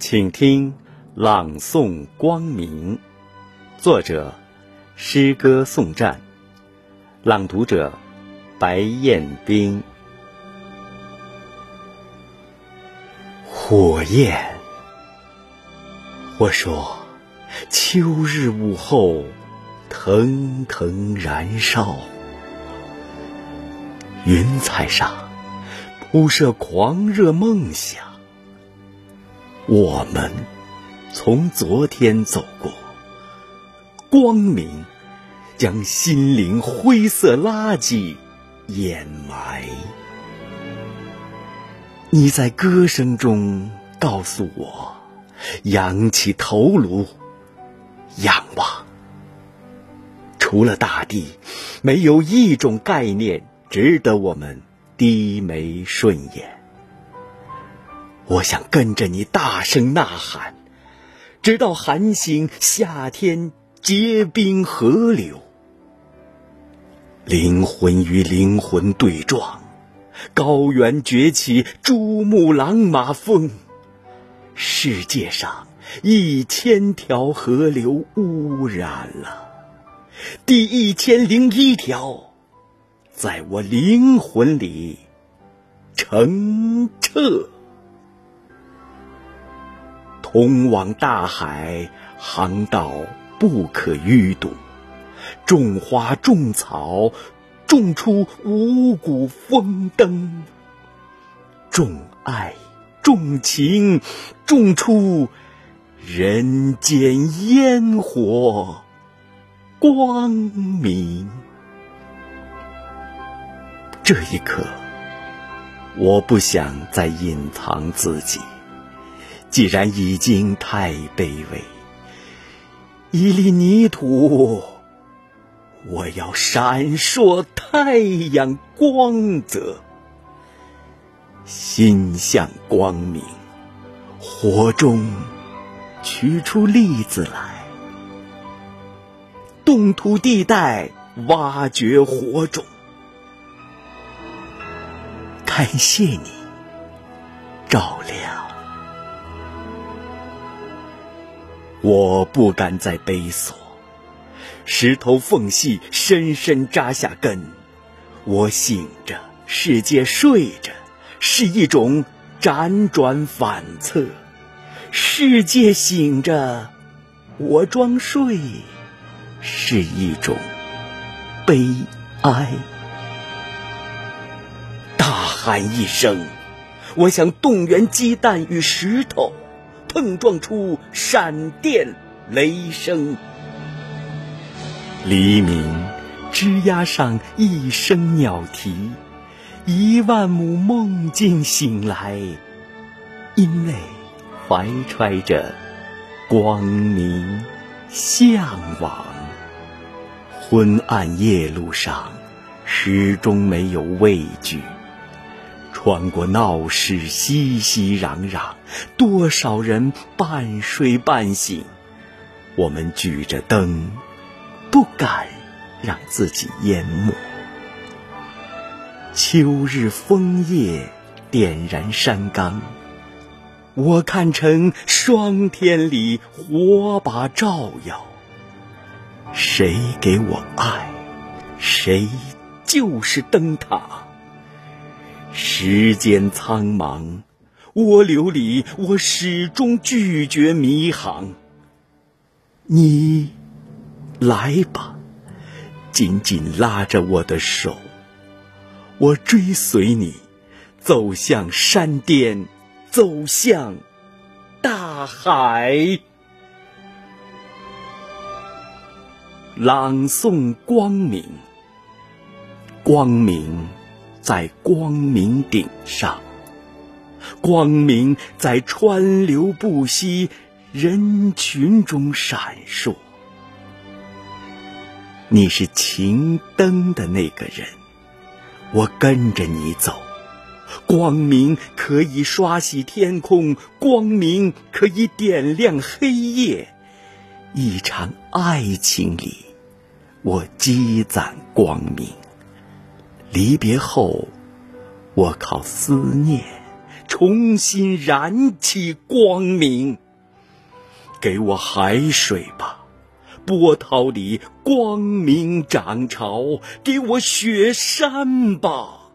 请听朗诵光明，作者诗歌颂战，朗读者白彦冰。火焰，我说，秋日午后，腾腾燃烧，云彩上铺设狂热梦想。我们从昨天走过，光明将心灵灰色垃圾掩埋。你在歌声中告诉我，仰起头颅，仰望。除了大地，没有一种概念值得我们低眉顺眼。我想跟着你大声呐喊，直到寒星夏天结冰河流，灵魂与灵魂对撞，高原崛起珠穆朗玛峰，世界上一千条河流污染了，第一千零一条，在我灵魂里澄澈。通往大海航道不可淤堵，种花种草，种出五谷丰登；种爱种情，种出人间烟火光明。这一刻，我不想再隐藏自己。既然已经太卑微，一粒泥土，我要闪烁太阳光泽，心向光明，火中取出粒子来，冻土地带挖掘火种，感谢你照亮。我不敢再悲索，石头缝隙深深扎下根。我醒着，世界睡着，是一种辗转反侧；世界醒着，我装睡，是一种悲哀。大喊一声，我想动员鸡蛋与石头。碰撞出闪电雷声，黎明枝桠上一声鸟啼，一万亩梦境醒来，因为怀揣着光明向往。昏暗夜路上，始终没有畏惧。穿过闹市，熙熙攘攘，多少人半睡半醒。我们举着灯，不敢让自己淹没。秋日枫叶点燃山岗，我看成霜天里火把照耀。谁给我爱，谁就是灯塔。时间苍茫，涡流里，我始终拒绝迷航。你来吧，紧紧拉着我的手，我追随你，走向山巅，走向大海。朗诵光明，光明。在光明顶上，光明在川流不息人群中闪烁。你是擎灯的那个人，我跟着你走。光明可以刷洗天空，光明可以点亮黑夜。一场爱情里，我积攒光明。离别后，我靠思念重新燃起光明。给我海水吧，波涛里光明涨潮；给我雪山吧，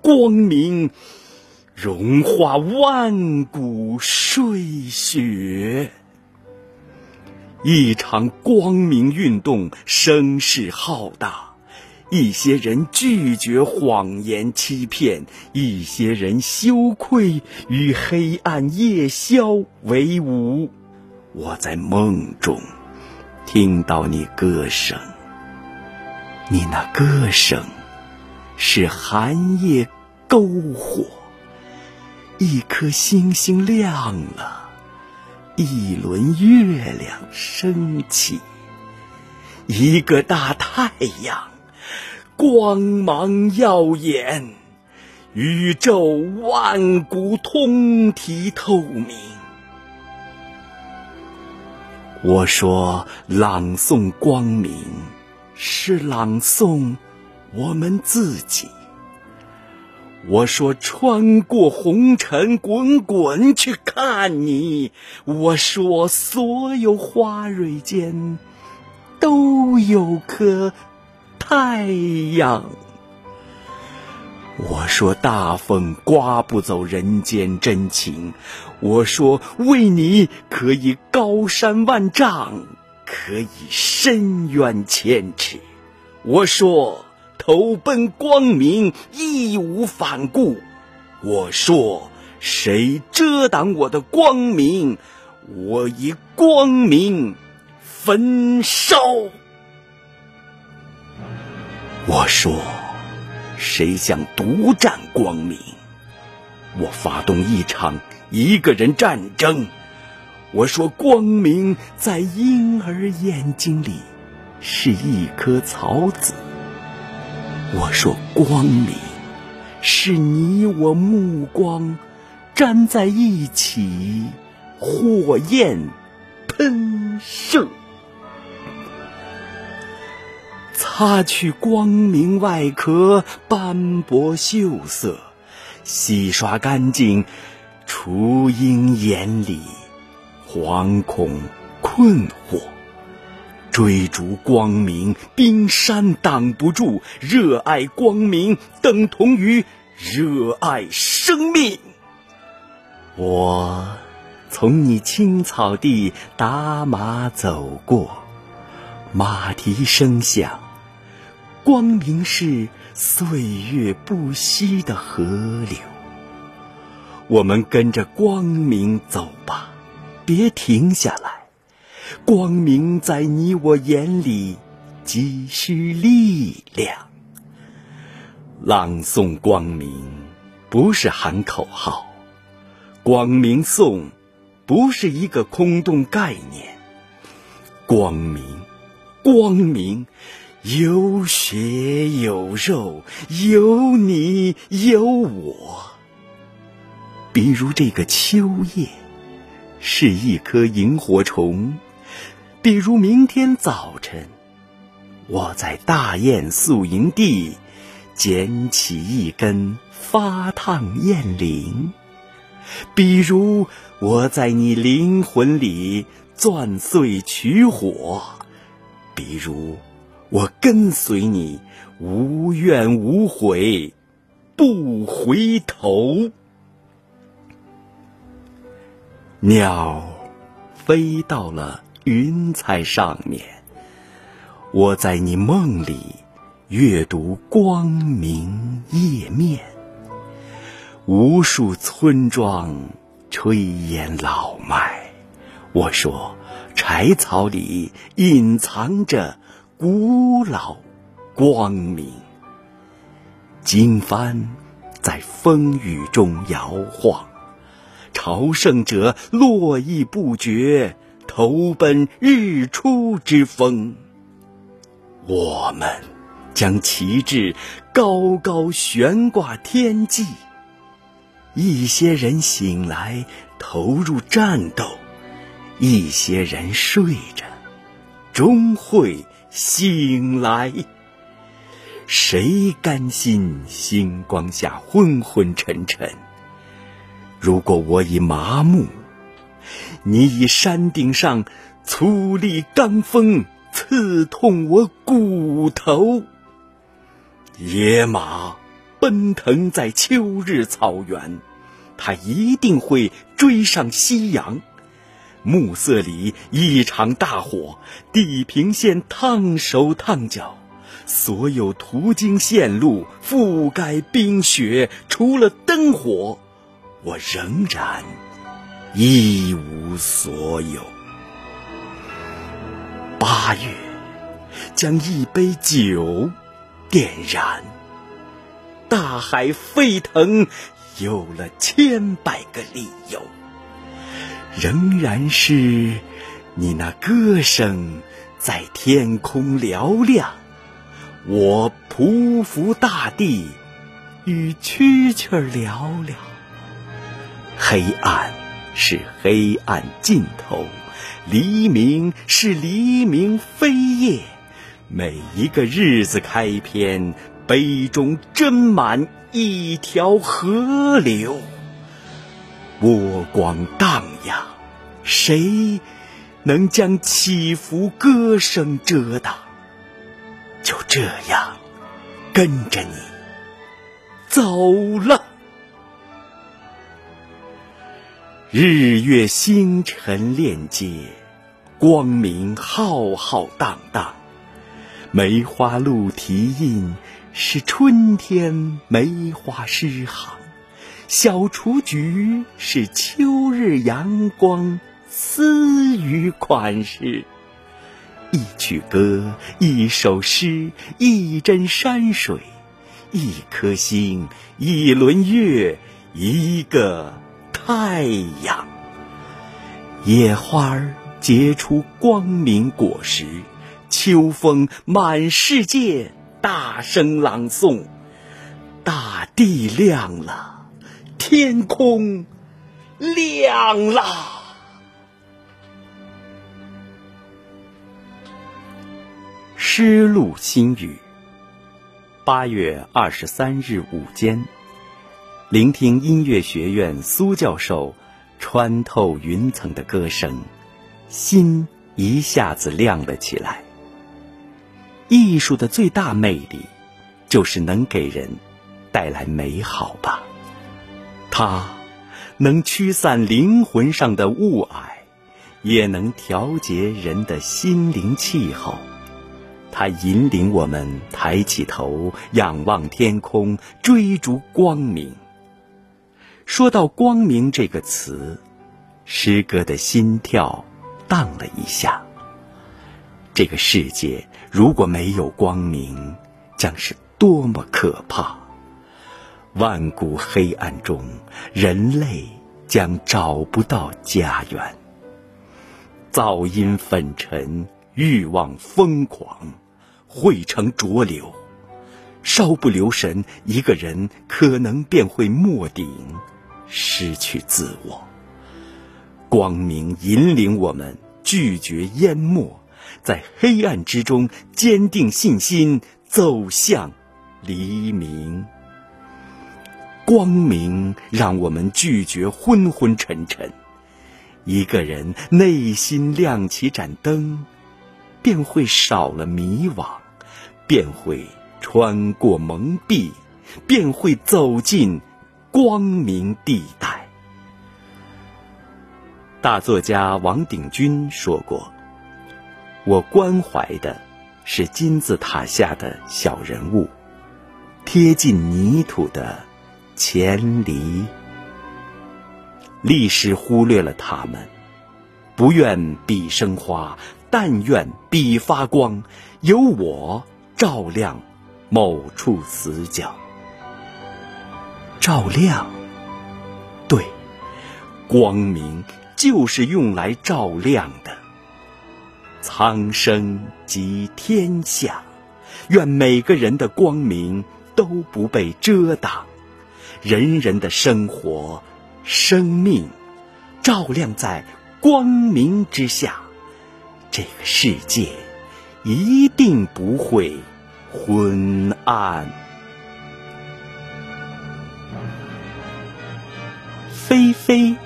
光明融化万古睡雪。一场光明运动声势浩大。一些人拒绝谎言欺骗，一些人羞愧与黑暗夜宵为伍。我在梦中听到你歌声，你那歌声是寒夜篝火，一颗星星亮了，一轮月亮升起，一个大太阳。光芒耀眼，宇宙万古通体透明。我说，朗诵光明是朗诵我们自己。我说，穿过红尘滚滚去看你。我说，所有花蕊间都有颗。太阳，我说大风刮不走人间真情。我说为你可以高山万丈，可以深渊千尺。我说投奔光明，义无反顾。我说谁遮挡我的光明，我以光明焚烧。我说：“谁想独占光明？我发动一场一个人战争。”我说：“光明在婴儿眼睛里是一颗草籽。”我说：“光明是你我目光粘在一起，火焰喷射。”擦去光明外壳斑驳锈色，洗刷干净雏鹰眼里惶恐困惑。追逐光明，冰山挡不住；热爱光明，等同于热爱生命。我从你青草地打马走过，马蹄声响。光明是岁月不息的河流，我们跟着光明走吧，别停下来。光明在你我眼里积蓄力量。朗诵光明不是喊口号，光明颂不是一个空洞概念。光明，光明。有血有肉，有你有我。比如这个秋夜，是一颗萤火虫；比如明天早晨，我在大雁宿营地捡起一根发烫雁翎；比如我在你灵魂里钻碎取火；比如。我跟随你，无怨无悔，不回头。鸟飞到了云彩上面，我在你梦里阅读光明页面。无数村庄炊烟老迈，我说柴草里隐藏着。古老光明，经幡在风雨中摇晃，朝圣者络绎不绝，投奔日出之风。我们将旗帜高高悬挂天际，一些人醒来投入战斗，一些人睡着，终会。醒来，谁甘心星光下昏昏沉沉？如果我已麻木，你以山顶上粗粝罡风刺痛我骨头。野马奔腾在秋日草原，它一定会追上夕阳。暮色里一场大火，地平线烫手烫脚，所有途经线路覆盖冰雪，除了灯火，我仍然一无所有。八月，将一杯酒点燃，大海沸腾，有了千百个理由。仍然是你那歌声在天空嘹亮，我匍匐大地与蛐蛐聊聊。黑暗是黑暗尽头，黎明是黎明飞叶。每一个日子开篇，杯中斟满一条河流。波光荡漾，谁能将起伏歌声遮挡？就这样，跟着你走了。日月星辰链接，光明浩浩荡荡。梅花鹿蹄印，是春天梅花诗行。小雏菊是秋日阳光，私语款式。一曲歌，一首诗，一帧山水，一颗星，一轮月，一个太阳。野花结出光明果实，秋风满世界大声朗诵，大地亮了。天空亮了。诗录心语。八月二十三日午间，聆听音乐学院苏教授穿透云层的歌声，心一下子亮了起来。艺术的最大魅力，就是能给人带来美好吧。它能驱散灵魂上的雾霭，也能调节人的心灵气候。它引领我们抬起头，仰望天空，追逐光明。说到“光明”这个词，诗歌的心跳荡了一下。这个世界如果没有光明，将是多么可怕！万古黑暗中，人类将找不到家园。噪音粉尘，欲望疯狂，汇成浊流。稍不留神，一个人可能便会没顶，失去自我。光明引领我们，拒绝淹没，在黑暗之中坚定信心，走向黎明。光明让我们拒绝昏昏沉沉。一个人内心亮起盏灯，便会少了迷惘，便会穿过蒙蔽，便会走进光明地带。大作家王鼎钧说过：“我关怀的是金字塔下的小人物，贴近泥土的。”前离，历史忽略了他们，不愿笔生花，但愿笔发光，有我照亮某处死角。照亮，对，光明就是用来照亮的。苍生及天下，愿每个人的光明都不被遮挡。人人的生活、生命，照亮在光明之下，这个世界一定不会昏暗。飞飞。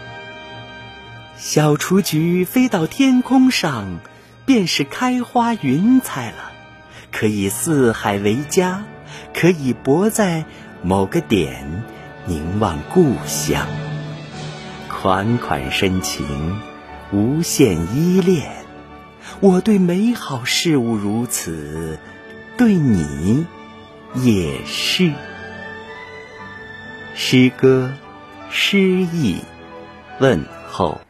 小雏菊飞到天空上，便是开花云彩了。可以四海为家，可以泊在某个点，凝望故乡。款款深情，无限依恋。我对美好事物如此，对你也是。诗歌，诗意，问候。